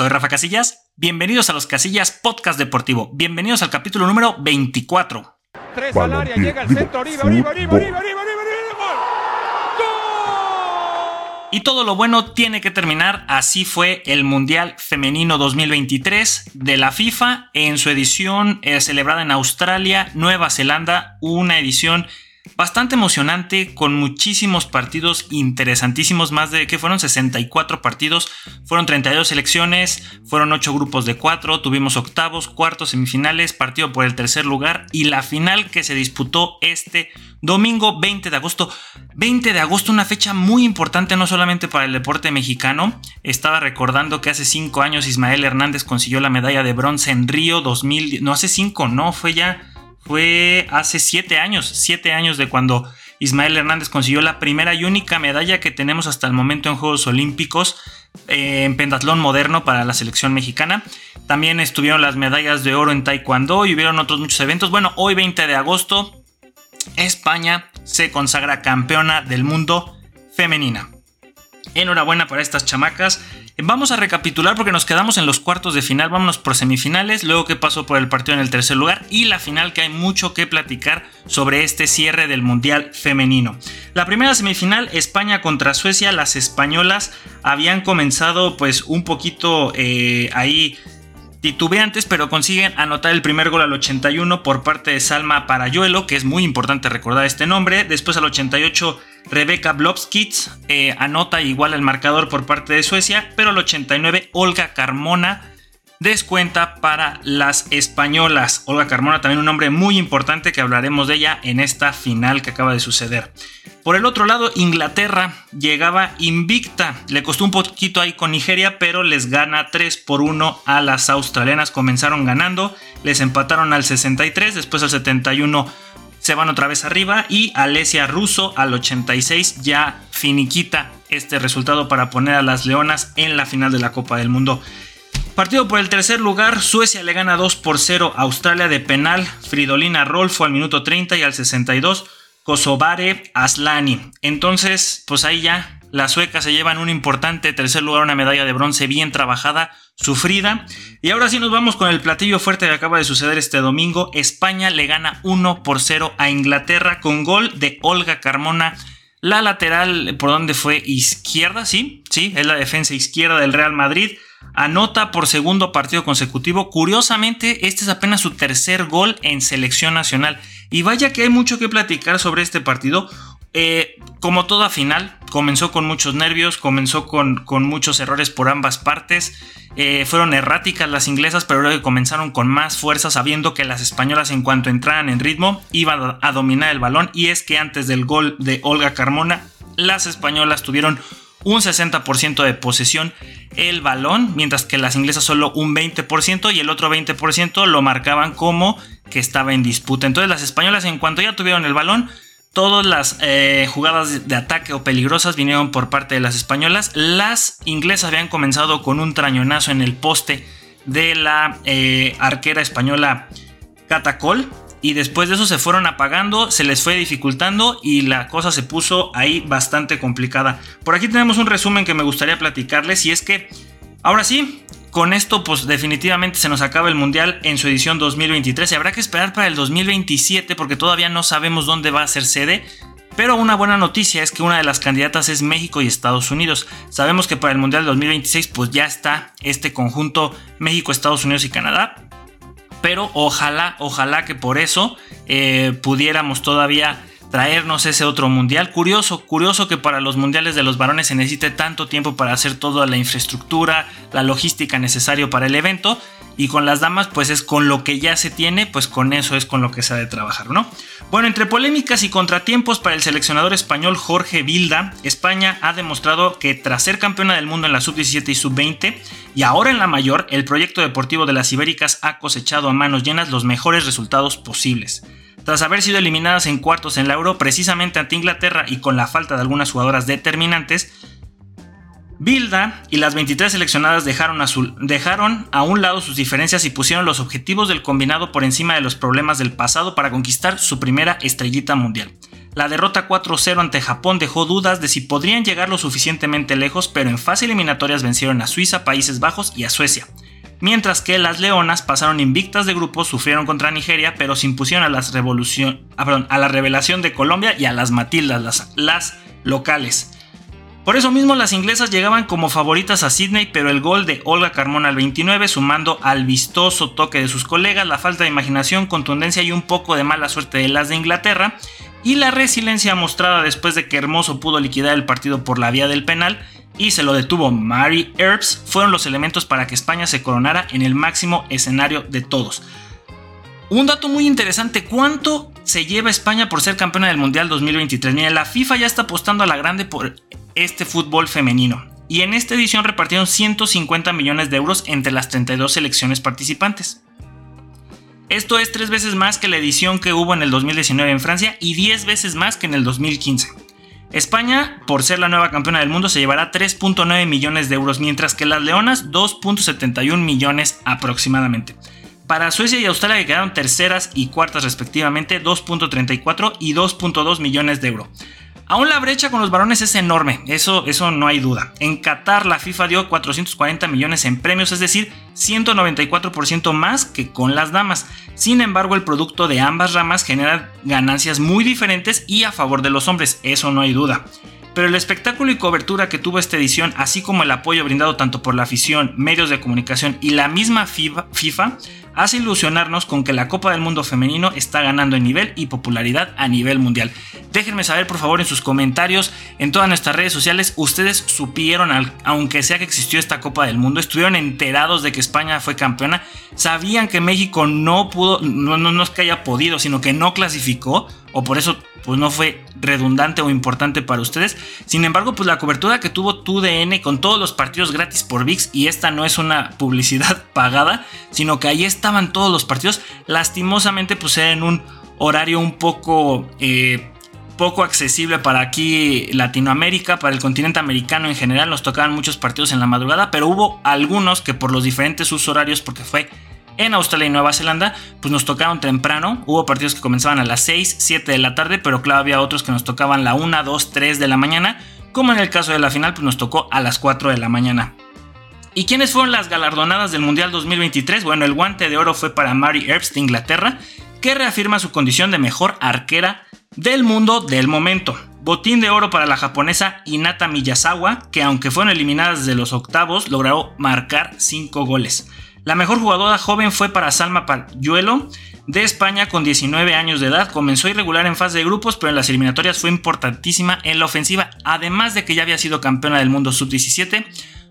Soy Rafa Casillas. Bienvenidos a los Casillas Podcast Deportivo. Bienvenidos al capítulo número 24. Tres al área, llega el centro, Oribe, Oribe, Oribe, Oribe, Oribe, Y todo lo bueno tiene que terminar. Así fue el Mundial Femenino 2023 de la FIFA en su edición eh, celebrada en Australia, Nueva Zelanda. Una edición bastante emocionante con muchísimos partidos interesantísimos, más de que fueron 64 partidos, fueron 32 selecciones, fueron 8 grupos de 4, tuvimos octavos, cuartos, semifinales, partido por el tercer lugar y la final que se disputó este domingo 20 de agosto. 20 de agosto, una fecha muy importante no solamente para el deporte mexicano, estaba recordando que hace 5 años Ismael Hernández consiguió la medalla de bronce en Río 2000, no hace 5, no, fue ya fue hace siete años, siete años de cuando Ismael Hernández consiguió la primera y única medalla que tenemos hasta el momento en Juegos Olímpicos eh, en pentatlón moderno para la selección mexicana. También estuvieron las medallas de oro en Taekwondo y hubieron otros muchos eventos. Bueno, hoy 20 de agosto, España se consagra campeona del mundo femenina. Enhorabuena para estas chamacas. Vamos a recapitular porque nos quedamos en los cuartos de final. Vámonos por semifinales, luego qué pasó por el partido en el tercer lugar y la final que hay mucho que platicar sobre este cierre del Mundial femenino. La primera semifinal, España contra Suecia. Las españolas habían comenzado pues un poquito eh, ahí titubeantes, pero consiguen anotar el primer gol al 81 por parte de Salma Parayuelo, que es muy importante recordar este nombre. Después al 88 Rebecca Blobskitz eh, anota igual el marcador por parte de Suecia, pero al 89 Olga Carmona descuenta para las españolas. Olga Carmona también un nombre muy importante que hablaremos de ella en esta final que acaba de suceder. Por el otro lado, Inglaterra llegaba invicta. Le costó un poquito ahí con Nigeria, pero les gana 3 por 1 a las australianas. Comenzaron ganando, les empataron al 63, después al 71 se van otra vez arriba y Alesia Russo al 86 ya finiquita este resultado para poner a las Leonas en la final de la Copa del Mundo. Partido por el tercer lugar, Suecia le gana 2 por 0 a Australia de penal, Fridolina Rolfo al minuto 30 y al 62, Kosovare Aslani. Entonces, pues ahí ya las suecas se llevan un importante tercer lugar, una medalla de bronce bien trabajada, sufrida. Y ahora sí nos vamos con el platillo fuerte que acaba de suceder este domingo. España le gana 1 por 0 a Inglaterra con gol de Olga Carmona. La lateral por donde fue izquierda, sí, sí, es la defensa izquierda del Real Madrid. Anota por segundo partido consecutivo. Curiosamente, este es apenas su tercer gol en selección nacional. Y vaya que hay mucho que platicar sobre este partido. Eh, como toda final, comenzó con muchos nervios, comenzó con, con muchos errores por ambas partes. Eh, fueron erráticas las inglesas, pero luego comenzaron con más fuerza, sabiendo que las españolas, en cuanto entraran en ritmo, iban a dominar el balón. Y es que antes del gol de Olga Carmona, las españolas tuvieron un 60% de posesión el balón, mientras que las inglesas solo un 20% y el otro 20% lo marcaban como que estaba en disputa. Entonces las españolas en cuanto ya tuvieron el balón, Todas las eh, jugadas de ataque o peligrosas vinieron por parte de las españolas. Las inglesas habían comenzado con un trañonazo en el poste de la eh, arquera española Catacol. Y después de eso se fueron apagando, se les fue dificultando y la cosa se puso ahí bastante complicada. Por aquí tenemos un resumen que me gustaría platicarles y es que ahora sí, con esto, pues definitivamente se nos acaba el Mundial en su edición 2023 y habrá que esperar para el 2027 porque todavía no sabemos dónde va a ser sede. Pero una buena noticia es que una de las candidatas es México y Estados Unidos. Sabemos que para el Mundial 2026 pues ya está este conjunto México, Estados Unidos y Canadá. Pero ojalá, ojalá que por eso eh, pudiéramos todavía traernos ese otro mundial. Curioso, curioso que para los mundiales de los varones se necesite tanto tiempo para hacer toda la infraestructura, la logística necesario para el evento. Y con las damas, pues es con lo que ya se tiene, pues con eso es con lo que se ha de trabajar, ¿no? Bueno, entre polémicas y contratiempos para el seleccionador español Jorge Vilda, España ha demostrado que tras ser campeona del mundo en la sub-17 y sub-20, y ahora en la mayor, el proyecto deportivo de las Ibéricas ha cosechado a manos llenas los mejores resultados posibles. Tras haber sido eliminadas en cuartos en la Euro precisamente ante Inglaterra y con la falta de algunas jugadoras determinantes, Bilda y las 23 seleccionadas dejaron dejaron a, un lado sus diferencias y pusieron los objetivos del combinado por encima de los problemas del pasado para conquistar su primera estrellita mundial. La derrota 4-0 ante Japón dejó dudas de si podrían llegar lo suficientemente lejos, pero en fase eliminatorias vencieron a Suiza, Países Bajos y a Suecia. Mientras que las Leonas pasaron invictas de grupo, sufrieron contra Nigeria, pero se impusieron a, las revolución, ah, a la revelación de Colombia y a las Matildas, las, las locales. Por eso mismo las inglesas llegaban como favoritas a Sydney, pero el gol de Olga Carmona al 29, sumando al vistoso toque de sus colegas, la falta de imaginación, contundencia y un poco de mala suerte de las de Inglaterra, y la resiliencia mostrada después de que Hermoso pudo liquidar el partido por la vía del penal y se lo detuvo Mary Earps, fueron los elementos para que España se coronara en el máximo escenario de todos. Un dato muy interesante, ¿cuánto se lleva España por ser campeona del Mundial 2023? Miren, la FIFA ya está apostando a la grande por este fútbol femenino. Y en esta edición repartieron 150 millones de euros entre las 32 selecciones participantes. Esto es tres veces más que la edición que hubo en el 2019 en Francia y 10 veces más que en el 2015. España, por ser la nueva campeona del mundo, se llevará 3.9 millones de euros, mientras que las Leonas 2.71 millones aproximadamente. Para Suecia y Australia que quedaron terceras y cuartas respectivamente 2.34 y 2.2 millones de euros. Aún la brecha con los varones es enorme, eso, eso no hay duda. En Qatar la FIFA dio 440 millones en premios, es decir, 194% más que con las damas. Sin embargo, el producto de ambas ramas genera ganancias muy diferentes y a favor de los hombres, eso no hay duda. Pero el espectáculo y cobertura que tuvo esta edición, así como el apoyo brindado tanto por la afición, medios de comunicación y la misma FIFA, hace ilusionarnos con que la Copa del Mundo femenino está ganando en nivel y popularidad a nivel mundial. Déjenme saber por favor en sus comentarios, en todas nuestras redes sociales, ustedes supieron, aunque sea que existió esta Copa del Mundo, estuvieron enterados de que España fue campeona, sabían que México no pudo, no, no, no es que haya podido, sino que no clasificó, o por eso pues no fue redundante o importante para ustedes. Sin embargo, pues la cobertura que tuvo TUDN con todos los partidos gratis por VIX, y esta no es una publicidad pagada, sino que ahí estaban todos los partidos, lastimosamente pues era en un horario un poco... Eh, poco accesible para aquí Latinoamérica, para el continente americano en general, nos tocaban muchos partidos en la madrugada, pero hubo algunos que por los diferentes usos horarios, porque fue en Australia y Nueva Zelanda, pues nos tocaron temprano. Hubo partidos que comenzaban a las 6, 7 de la tarde, pero claro, había otros que nos tocaban la 1, 2, 3 de la mañana. Como en el caso de la final, pues nos tocó a las 4 de la mañana. ¿Y quiénes fueron las galardonadas del Mundial 2023? Bueno, el guante de oro fue para Mary Earps de Inglaterra, que reafirma su condición de mejor arquera del mundo del momento. Botín de oro para la japonesa Inata Miyazawa, que aunque fueron eliminadas desde los octavos, logró marcar 5 goles. La mejor jugadora joven fue para Salma Payuelo de España con 19 años de edad. Comenzó irregular en fase de grupos, pero en las eliminatorias fue importantísima en la ofensiva, además de que ya había sido campeona del mundo sub-17,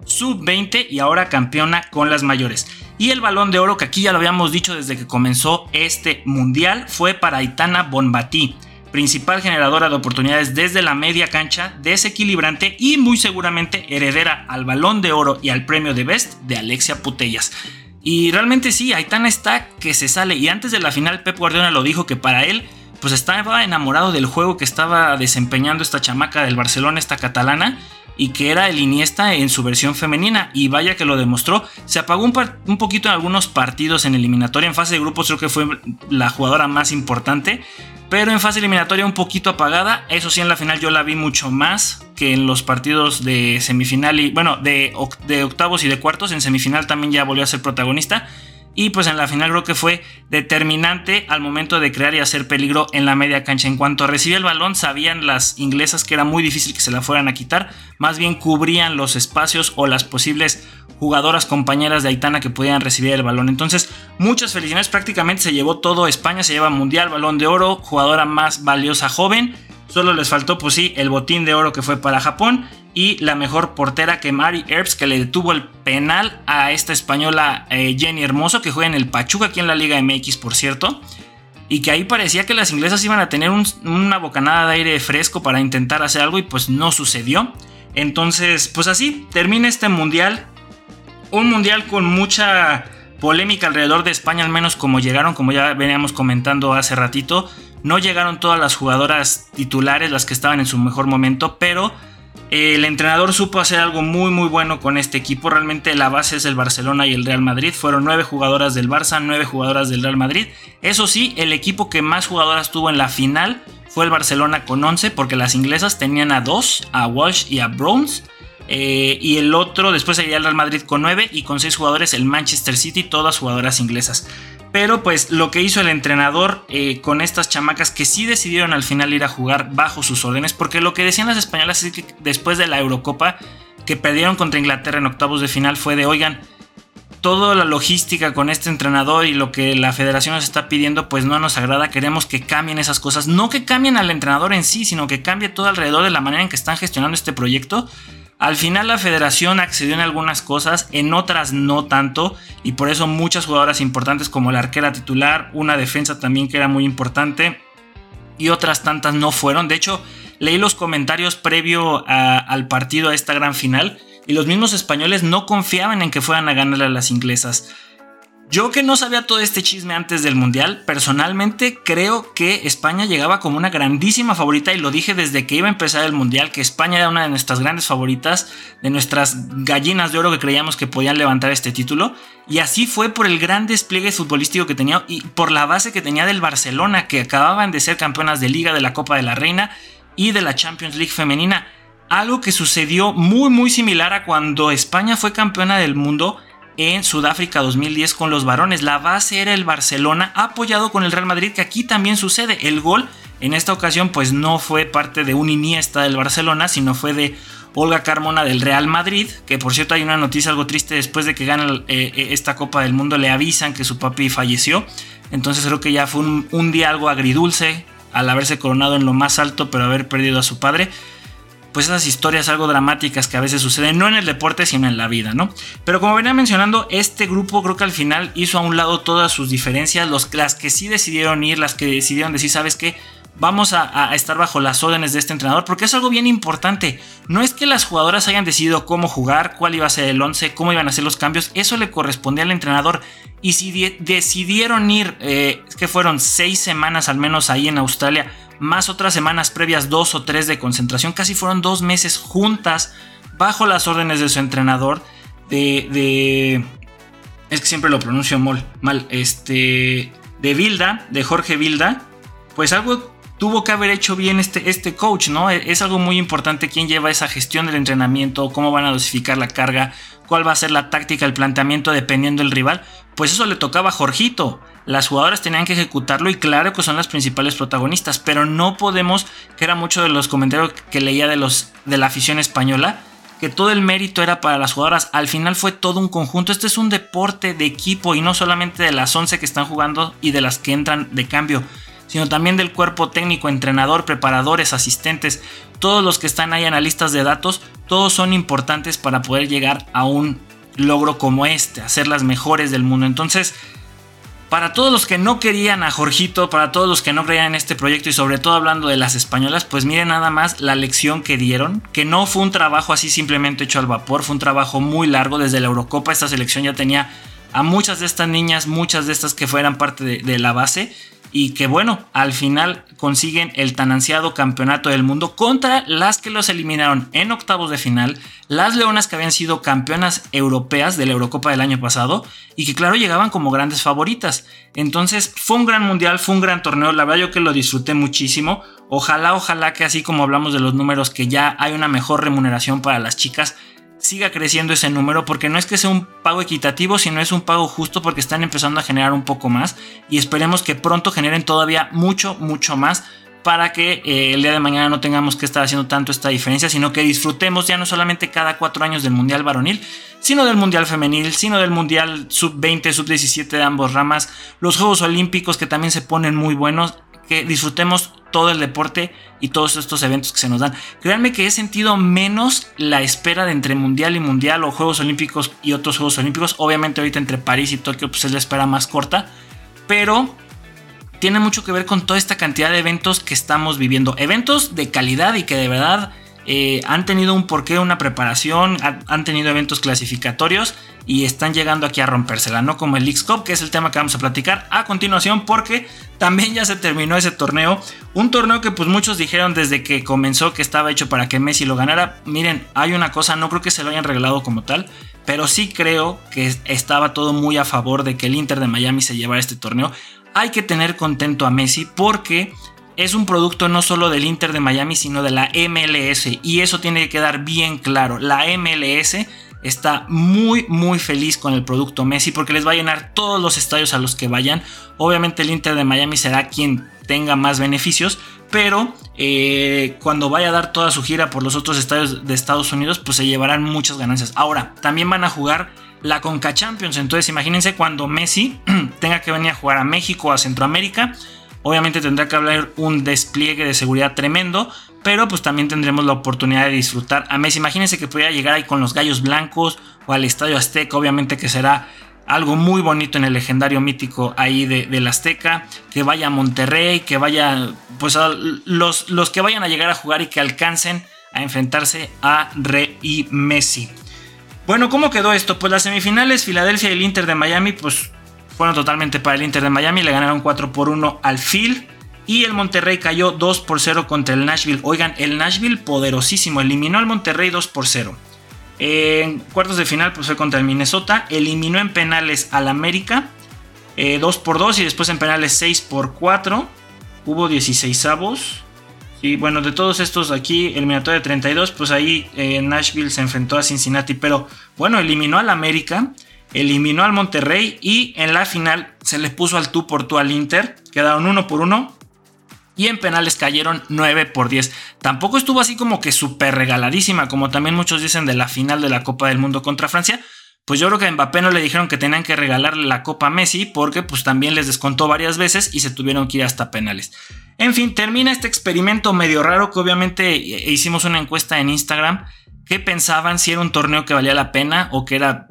sub-20 y ahora campeona con las mayores. Y el balón de oro, que aquí ya lo habíamos dicho desde que comenzó este mundial, fue para Aitana Bonbatí principal generadora de oportunidades desde la media cancha, desequilibrante y muy seguramente heredera al balón de oro y al premio de Best de Alexia Putellas. Y realmente sí, Aitana está que se sale. Y antes de la final, Pep Guardiola lo dijo que para él, pues estaba enamorado del juego que estaba desempeñando esta chamaca del Barcelona, esta catalana, y que era el Iniesta en su versión femenina. Y vaya que lo demostró. Se apagó un, un poquito en algunos partidos en eliminatoria. En fase de grupos creo que fue la jugadora más importante pero en fase eliminatoria un poquito apagada. Eso sí, en la final yo la vi mucho más que en los partidos de semifinal y, bueno, de, de octavos y de cuartos. En semifinal también ya volvió a ser protagonista. Y pues en la final creo que fue determinante al momento de crear y hacer peligro en la media cancha. En cuanto recibía el balón, sabían las inglesas que era muy difícil que se la fueran a quitar. Más bien cubrían los espacios o las posibles jugadoras compañeras de Aitana que podían recibir el balón. Entonces, muchas felicidades. Prácticamente se llevó todo España, se lleva Mundial, Balón de Oro, jugadora más valiosa joven. Solo les faltó, pues sí, el botín de oro que fue para Japón y la mejor portera que Mari Earps, que le detuvo el penal a esta española eh, Jenny Hermoso, que juega en el Pachuca aquí en la Liga MX, por cierto. Y que ahí parecía que las inglesas iban a tener una bocanada de aire fresco para intentar hacer algo y pues no sucedió. Entonces, pues así termina este mundial. Un mundial con mucha polémica alrededor de España, al menos como llegaron, como ya veníamos comentando hace ratito. No llegaron todas las jugadoras titulares, las que estaban en su mejor momento, pero el entrenador supo hacer algo muy muy bueno con este equipo. Realmente la base es el Barcelona y el Real Madrid. Fueron nueve jugadoras del Barça, nueve jugadoras del Real Madrid. Eso sí, el equipo que más jugadoras tuvo en la final fue el Barcelona con 11 porque las inglesas tenían a dos, a Walsh y a Browns. Eh, y el otro después seguía el Real Madrid con 9 y con 6 jugadores el Manchester City, todas jugadoras inglesas. Pero pues lo que hizo el entrenador eh, con estas chamacas que sí decidieron al final ir a jugar bajo sus órdenes, porque lo que decían las españolas es que después de la Eurocopa que perdieron contra Inglaterra en octavos de final fue de, oigan, toda la logística con este entrenador y lo que la federación nos está pidiendo pues no nos agrada, queremos que cambien esas cosas, no que cambien al entrenador en sí, sino que cambie todo alrededor de la manera en que están gestionando este proyecto al final la federación accedió en algunas cosas, en otras no tanto, y por eso muchas jugadoras importantes como la arquera titular, una defensa también que era muy importante, y otras tantas no fueron. De hecho, leí los comentarios previo al partido a esta gran final, y los mismos españoles no confiaban en que fueran a ganarle a las inglesas. Yo que no sabía todo este chisme antes del Mundial, personalmente creo que España llegaba como una grandísima favorita y lo dije desde que iba a empezar el Mundial, que España era una de nuestras grandes favoritas, de nuestras gallinas de oro que creíamos que podían levantar este título. Y así fue por el gran despliegue futbolístico que tenía y por la base que tenía del Barcelona, que acababan de ser campeonas de liga de la Copa de la Reina y de la Champions League femenina. Algo que sucedió muy muy similar a cuando España fue campeona del mundo en Sudáfrica 2010 con los varones. La base era el Barcelona apoyado con el Real Madrid, que aquí también sucede. El gol en esta ocasión pues no fue parte de un Iniesta del Barcelona, sino fue de Olga Carmona del Real Madrid, que por cierto hay una noticia algo triste después de que gana eh, eh, esta Copa del Mundo, le avisan que su papi falleció. Entonces creo que ya fue un, un día algo agridulce al haberse coronado en lo más alto, pero haber perdido a su padre pues esas historias algo dramáticas que a veces suceden, no en el deporte, sino en la vida, ¿no? Pero como venía mencionando, este grupo creo que al final hizo a un lado todas sus diferencias, los, las que sí decidieron ir, las que decidieron decir, ¿sabes qué? Vamos a, estar bajo las órdenes de este entrenador, porque es algo bien importante. No es que las jugadoras hayan decidido cómo jugar, cuál iba a ser el 11, cómo iban a ser los cambios, eso le correspondía al entrenador. Y si decidieron ir, eh, que fueron seis semanas al menos ahí en Australia, más otras semanas previas, dos o tres de concentración, casi fueron dos meses juntas bajo las órdenes de su entrenador, de... es que siempre lo pronuncio mal, mal, este... De Vilda, de Jorge Vilda, pues algo tuvo que haber hecho bien este, este coach, ¿no? E, es algo muy importante quién lleva esa gestión del entrenamiento, cómo van a dosificar la carga, cuál va a ser la táctica, el planteamiento dependiendo del rival. Pues eso le tocaba a Jorgito. Las jugadoras tenían que ejecutarlo y claro que son las principales protagonistas, pero no podemos, que era mucho de los comentarios que leía de, los, de la afición española, que todo el mérito era para las jugadoras. Al final fue todo un conjunto. Este es un deporte de equipo y no solamente de las 11 que están jugando y de las que entran de cambio sino también del cuerpo técnico, entrenador, preparadores, asistentes, todos los que están ahí analistas de datos, todos son importantes para poder llegar a un logro como este, a ser las mejores del mundo. Entonces, para todos los que no querían a Jorgito, para todos los que no creían en este proyecto y sobre todo hablando de las españolas, pues miren nada más la lección que dieron, que no fue un trabajo así simplemente hecho al vapor, fue un trabajo muy largo desde la Eurocopa, esta selección ya tenía a muchas de estas niñas, muchas de estas que fueran parte de, de la base y que bueno, al final consiguen el tan ansiado campeonato del mundo contra las que los eliminaron en octavos de final, las Leonas que habían sido campeonas europeas de la Eurocopa del año pasado y que claro llegaban como grandes favoritas. Entonces fue un gran mundial, fue un gran torneo, la verdad yo que lo disfruté muchísimo. Ojalá, ojalá que así como hablamos de los números que ya hay una mejor remuneración para las chicas, siga creciendo ese número porque no es que sea un pago equitativo, sino es un pago justo porque están empezando a generar un poco más y esperemos que pronto generen todavía mucho, mucho más para que eh, el día de mañana no tengamos que estar haciendo tanto esta diferencia, sino que disfrutemos ya no solamente cada cuatro años del Mundial varonil, sino del Mundial femenil, sino del Mundial sub-20, sub-17 de ambos ramas, los Juegos Olímpicos que también se ponen muy buenos que disfrutemos todo el deporte y todos estos eventos que se nos dan. Créanme que he sentido menos la espera de entre Mundial y Mundial o Juegos Olímpicos y otros Juegos Olímpicos. Obviamente ahorita entre París y Tokio pues es la espera más corta, pero tiene mucho que ver con toda esta cantidad de eventos que estamos viviendo. Eventos de calidad y que de verdad eh, han tenido un porqué, una preparación, han, tenido eventos clasificatorios y están llegando aquí a rompérsela, no como el League Cup, que es el tema que vamos a platicar a continuación, porque también ya se terminó ese torneo. Un torneo que pues muchos dijeron desde que comenzó que estaba hecho para que Messi lo ganara. Miren, hay una cosa, no creo que se lo hayan regalado como tal, pero sí creo que estaba todo muy a favor de que el Inter de Miami se llevara este torneo. Hay que tener contento a Messi porque es un producto no solo del Inter de Miami, sino de la MLS. Y eso tiene que quedar bien claro. La MLS está muy muy feliz con el producto Messi porque les va a llenar todos los estadios a los que vayan. Obviamente el Inter de Miami será quien tenga más beneficios, pero eh, cuando vaya a dar toda su gira por los otros estadios de Estados Unidos, pues se llevarán muchas ganancias. Ahora, también van a jugar la Conca Champions, entonces imagínense cuando Messi tenga que venir a jugar a México o a Centroamérica, obviamente tendrá que haber un despliegue de seguridad tremendo, pero pues también tendremos la oportunidad de disfrutar a Messi. Imagínense que pudiera llegar ahí con los Gallos Blancos o al Estadio Azteca, obviamente que será algo muy bonito en el legendario mítico ahí de, del Azteca, que vaya a Monterrey, que vaya, pues los, los que vayan a llegar a jugar y que alcancen a enfrentarse a Rey y Messi. Bueno, ¿cómo quedó esto? Pues las semifinales, Filadelfia y el Inter de Miami, pues fueron totalmente para el Inter de Miami, le ganaron 4 por 1 al Phil. Y el Monterrey cayó 2 por 0 contra el Nashville. Oigan, el Nashville poderosísimo, eliminó al Monterrey 2 por 0. En cuartos de final pues fue contra el Minnesota. Eliminó en penales al América. 2 eh, por 2 y después en penales 6 por 4. Hubo 16 avos. Y bueno, de todos estos aquí, eliminatorio de 32, pues ahí eh, Nashville se enfrentó a Cincinnati. Pero bueno, eliminó al América, eliminó al Monterrey y en la final se le puso al tú por tú al Inter. Quedaron 1 por 1 y en penales cayeron 9 por 10. Tampoco estuvo así como que súper regaladísima, como también muchos dicen de la final de la Copa del Mundo contra Francia. Pues yo creo que a Mbappé no le dijeron que tenían que regalarle la Copa a Messi porque pues también les descontó varias veces y se tuvieron que ir hasta penales. En fin, termina este experimento medio raro que obviamente hicimos una encuesta en Instagram. ¿Qué pensaban si era un torneo que valía la pena o que era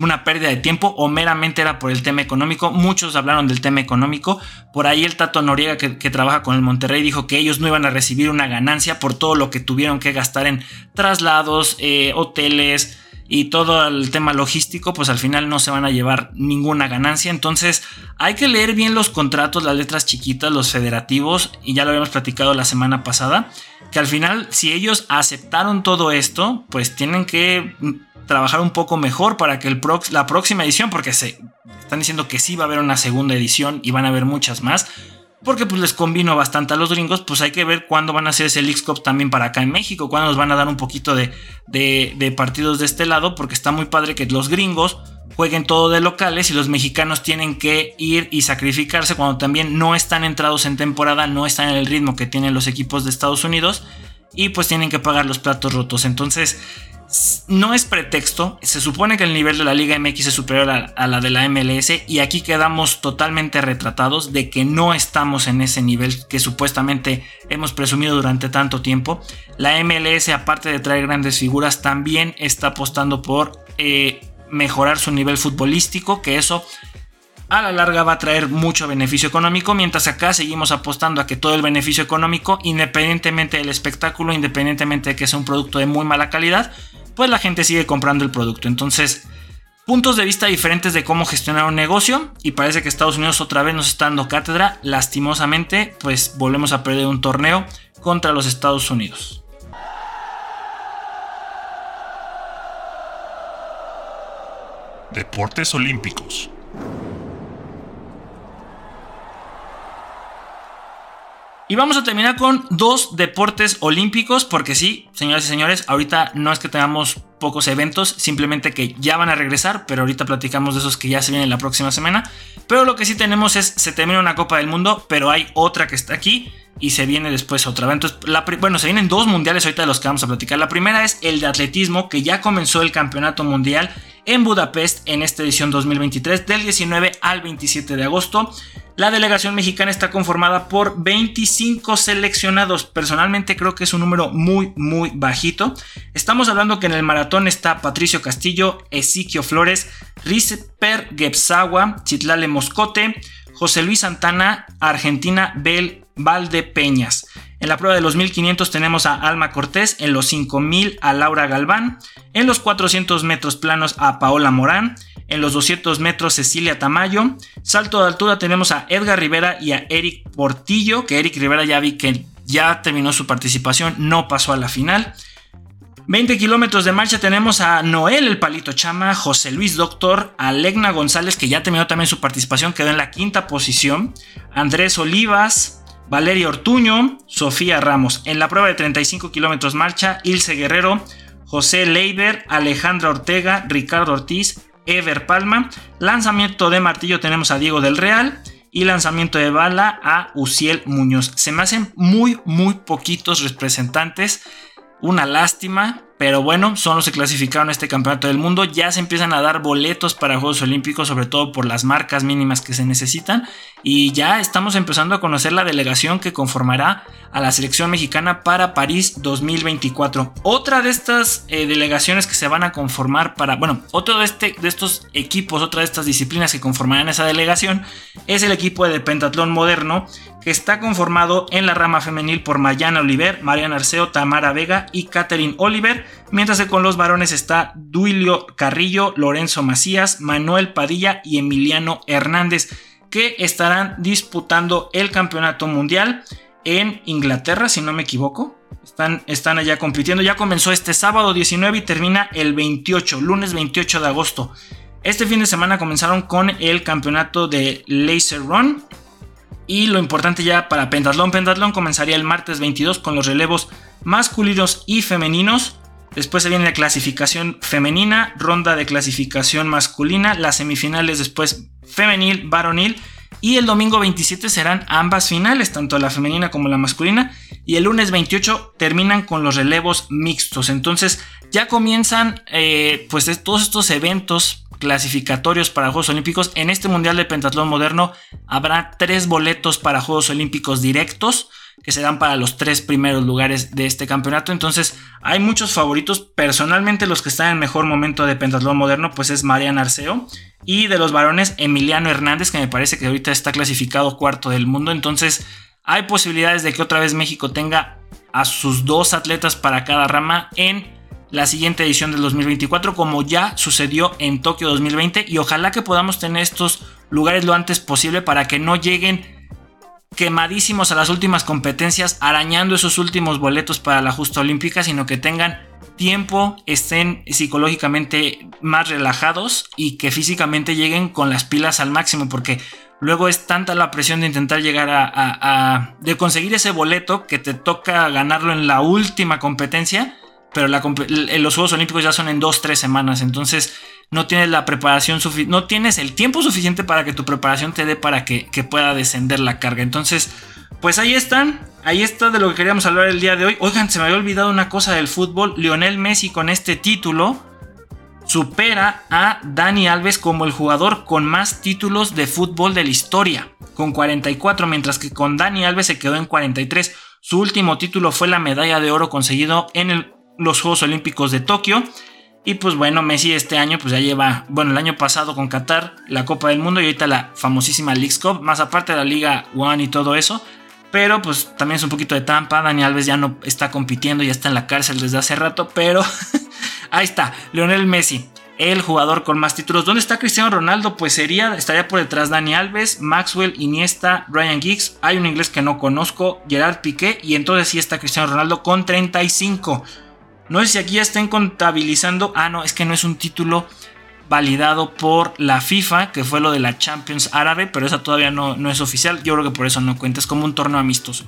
una pérdida de tiempo o meramente era por el tema económico. Muchos hablaron del tema económico. Por ahí el Tato Noriega que, trabaja con el Monterrey dijo que ellos no iban a recibir una ganancia por todo lo que tuvieron que gastar en traslados, eh, hoteles y todo el tema logístico, pues al final no se van a llevar ninguna ganancia. Entonces hay que leer bien los contratos, las letras chiquitas, los federativos, y ya lo habíamos platicado la semana pasada, que al final si ellos aceptaron todo esto, pues tienen que trabajar un poco mejor para que el la próxima edición, porque se están diciendo que sí va a haber una segunda edición y van a haber muchas más, porque pues les convino bastante a los gringos, pues hay que ver cuándo van a hacer ese League Cup también para acá en México, cuándo nos van a dar un poquito de, de, partidos de este lado, porque está muy padre que los gringos jueguen todo de locales y los mexicanos tienen que ir y sacrificarse cuando también no están entrados en temporada, no están en el ritmo que tienen los equipos de Estados Unidos y pues tienen que pagar los platos rotos. Entonces, no es pretexto, se supone que el nivel de la Liga MX es superior a, la de la MLS y aquí quedamos totalmente retratados de que no estamos en ese nivel que supuestamente hemos presumido durante tanto tiempo. La MLS, aparte de traer grandes figuras, también está apostando por eh, mejorar su nivel futbolístico, que eso a la larga va a traer mucho beneficio económico, mientras acá seguimos apostando a que todo el beneficio económico, independientemente del espectáculo, independientemente de que sea un producto de muy mala calidad, pues la gente sigue comprando el producto. Entonces, puntos de vista diferentes de cómo gestionar un negocio y parece que Estados Unidos otra vez nos está dando cátedra. Lastimosamente, pues volvemos a perder un torneo contra los Estados Unidos. Deportes Olímpicos. Y vamos a terminar con dos deportes olímpicos, porque sí, señoras y señores, ahorita no es que tengamos pocos eventos, simplemente que ya van a regresar, pero ahorita platicamos de esos que ya se vienen la próxima semana. Pero lo que sí tenemos es, se termina una Copa del Mundo, pero hay otra que está aquí y se viene después otra. Entonces, bueno, se vienen dos mundiales ahorita de los que vamos a platicar. La primera es el de atletismo, que ya comenzó el campeonato mundial en Budapest en esta edición 2023 del 19 al 27 de agosto. La delegación mexicana está conformada por 25 seleccionados. Personalmente creo que es un número muy, muy bajito. Estamos hablando que en el maratón está Patricio Castillo, Ezequiel Flores, Risper Gebsawa, Chitlale Moscote, José Luis Santana, Argentina, Bel Valdepeñas. En la prueba de los 1500 tenemos a Alma Cortés, en los 5000 a Laura Galván, en los 400 metros planos a Paola Morán, en los 200 metros Cecilia Tamayo, salto de altura tenemos a Edgar Rivera y a Eric Portillo, que Eric Rivera ya vi que ya terminó su participación, no pasó a la final. 20 kilómetros de marcha tenemos a Noel el Palito Chama, José Luis Doctor, Alegna González, que ya terminó también su participación, quedó en la quinta posición, Andrés Olivas, Valeria Ortuño, Sofía Ramos. En la prueba de 35 kilómetros marcha, Ilse Guerrero, José Leiber, Alejandra Ortega, Ricardo Ortiz, Ever Palma. Lanzamiento de martillo tenemos a Diego del Real y lanzamiento de bala a Uciel Muñoz. Se me hacen muy, muy poquitos representantes. Una lástima, pero bueno, son los que clasificaron a este campeonato del mundo. Ya se empiezan a dar boletos para Juegos Olímpicos, sobre todo por las marcas mínimas que se necesitan. Y ya estamos empezando a conocer la delegación que conformará a la selección mexicana para París 2024. Otra de estas eh, delegaciones que se van a conformar para, bueno, otro de, este, de estos equipos, otra de estas disciplinas que conformarán esa delegación es el equipo de pentatlón moderno que está conformado en la rama femenil por Mayana Oliver, Mariana Arceo, Tamara Vega y Catherine Oliver, mientras que con los varones está Duilio Carrillo, Lorenzo Macías, Manuel Padilla y Emiliano Hernández, que estarán disputando el campeonato mundial en Inglaterra, si no me equivoco. Están, están allá compitiendo. Ya comenzó este sábado 19 y termina el 28, lunes 28 de agosto. Este fin de semana comenzaron con el campeonato de Laser Run, y lo importante ya para Pentatlón, Pentatlón comenzaría el martes 22 con los relevos masculinos y femeninos. Después se viene la clasificación femenina, ronda de clasificación masculina, las semifinales después femenil, varonil. Y el domingo 27 serán ambas finales, tanto la femenina como la masculina. Y el lunes 28 terminan con los relevos mixtos. Entonces ya comienzan eh, pues todos estos eventos clasificatorios para Juegos Olímpicos. En este Mundial de Pentatlón Moderno habrá tres boletos para Juegos Olímpicos directos que se dan para los tres primeros lugares de este campeonato. Entonces hay muchos favoritos. Personalmente los que están en mejor momento de Pentatlón Moderno pues es Mariana Arceo. Y de los varones Emiliano Hernández que me parece que ahorita está clasificado cuarto del mundo. Entonces hay posibilidades de que otra vez México tenga a sus dos atletas para cada rama en la siguiente edición del 2024 como ya sucedió en Tokio 2020 y ojalá que podamos tener estos lugares lo antes posible para que no lleguen quemadísimos a las últimas competencias arañando esos últimos boletos para la justa olímpica sino que tengan tiempo, estén psicológicamente más relajados y que físicamente lleguen con las pilas al máximo porque luego es tanta la presión de intentar llegar a, de conseguir ese boleto que te toca ganarlo en la última competencia pero los Juegos Olímpicos ya son en 2-3 semanas, entonces no tienes la preparación suficiente, no tienes el tiempo suficiente para que tu preparación te dé para que, pueda descender la carga. Entonces, pues ahí están, ahí está de lo que queríamos hablar el día de hoy. Oigan, se me había olvidado una cosa del fútbol, Lionel Messi con este título supera a Dani Alves como el jugador con más títulos de fútbol de la historia, con 44, mientras que con Dani Alves se quedó en 43. Su último título fue la medalla de oro conseguido en el los Juegos Olímpicos de Tokio. Y pues bueno, Messi este año pues ya lleva, bueno, el año pasado con Qatar, la Copa del Mundo y ahorita la famosísima Leagues Cup, más aparte de la Liga One y todo eso. Pero pues también es un poquito de tampa, Dani Alves ya no está compitiendo, ya está en la cárcel desde hace rato, pero ahí está, Lionel Messi, el jugador con más títulos. ¿Dónde está Cristiano Ronaldo? Pues sería, estaría por detrás Dani Alves, Maxwell, Iniesta, Ryan Giggs, hay un inglés que no conozco, Gerard Piqué y entonces sí está Cristiano Ronaldo con 35. No sé si aquí ya estén contabilizando. Ah, no, es que no es un título validado por la FIFA, que fue lo de la Champions Árabe, pero esa todavía no, no es oficial. Yo creo que por eso no cuenta, es como un torneo amistoso.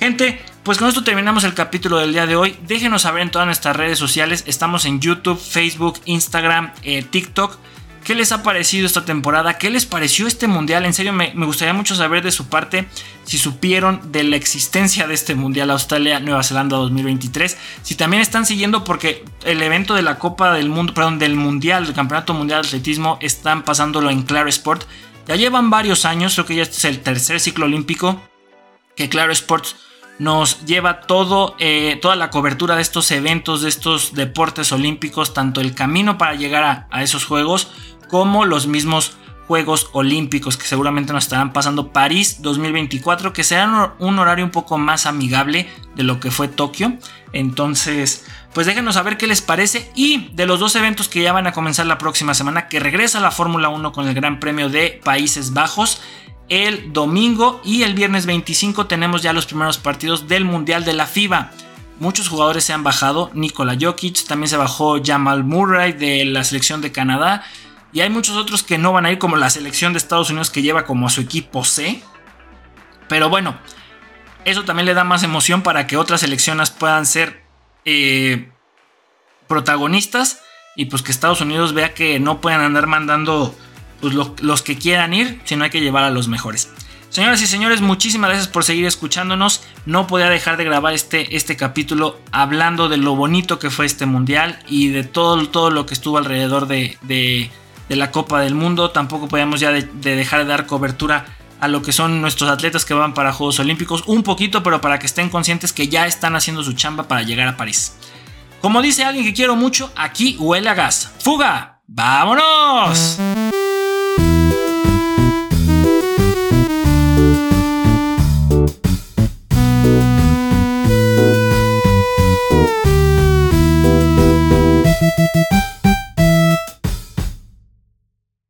Gente, pues con esto terminamos el capítulo del día de hoy. Déjenos saber en todas nuestras redes sociales. Estamos en YouTube, Facebook, Instagram, eh, TikTok. ¿Qué les ha parecido esta temporada? ¿Qué les pareció este mundial? En serio, me, gustaría mucho saber de su parte si supieron de la existencia de este mundial Australia-Nueva Zelanda 2023. Si también están siguiendo porque el evento de la Copa del Mundo, perdón, del Mundial, del Campeonato Mundial de Atletismo, están pasándolo en Claro Sport. Ya llevan varios años, creo que ya este es el tercer ciclo olímpico que Claro Sports nos lleva todo, eh, toda la cobertura de estos eventos, de estos deportes olímpicos, tanto el camino para llegar a esos juegos como los mismos Juegos Olímpicos que seguramente nos estarán pasando París 2024, que será un horario un poco más amigable de lo que fue Tokio. Entonces, pues déjenos saber qué les parece y de los dos eventos que ya van a comenzar la próxima semana, que regresa la Fórmula 1 con el Gran Premio de Países Bajos. El domingo y el viernes 25 tenemos ya los primeros partidos del Mundial de la FIBA. Muchos jugadores se han bajado, Nikola Jokic, también se bajó Jamal Murray de la selección de Canadá, y hay muchos otros que no van a ir, como la selección de Estados Unidos que lleva como a su equipo C. Pero bueno, Eso también le da más emoción para que otras selecciones puedan ser eh, protagonistas y pues que Estados Unidos vea que no pueden andar mandando pues, los que quieran ir, sino hay que llevar a los mejores. Señoras y señores, muchísimas gracias por seguir escuchándonos. No podía dejar de grabar este, este capítulo hablando de lo bonito que fue este mundial y de todo, todo lo que estuvo alrededor de, de, la Copa del Mundo. Tampoco podíamos ya de, dejar de dar cobertura a lo que son nuestros atletas que van para Juegos Olímpicos. Un poquito, pero para que estén conscientes que ya están haciendo su chamba para llegar a París. Como dice alguien que quiero mucho, aquí huele a gas. ¡Fuga! ¡Vámonos!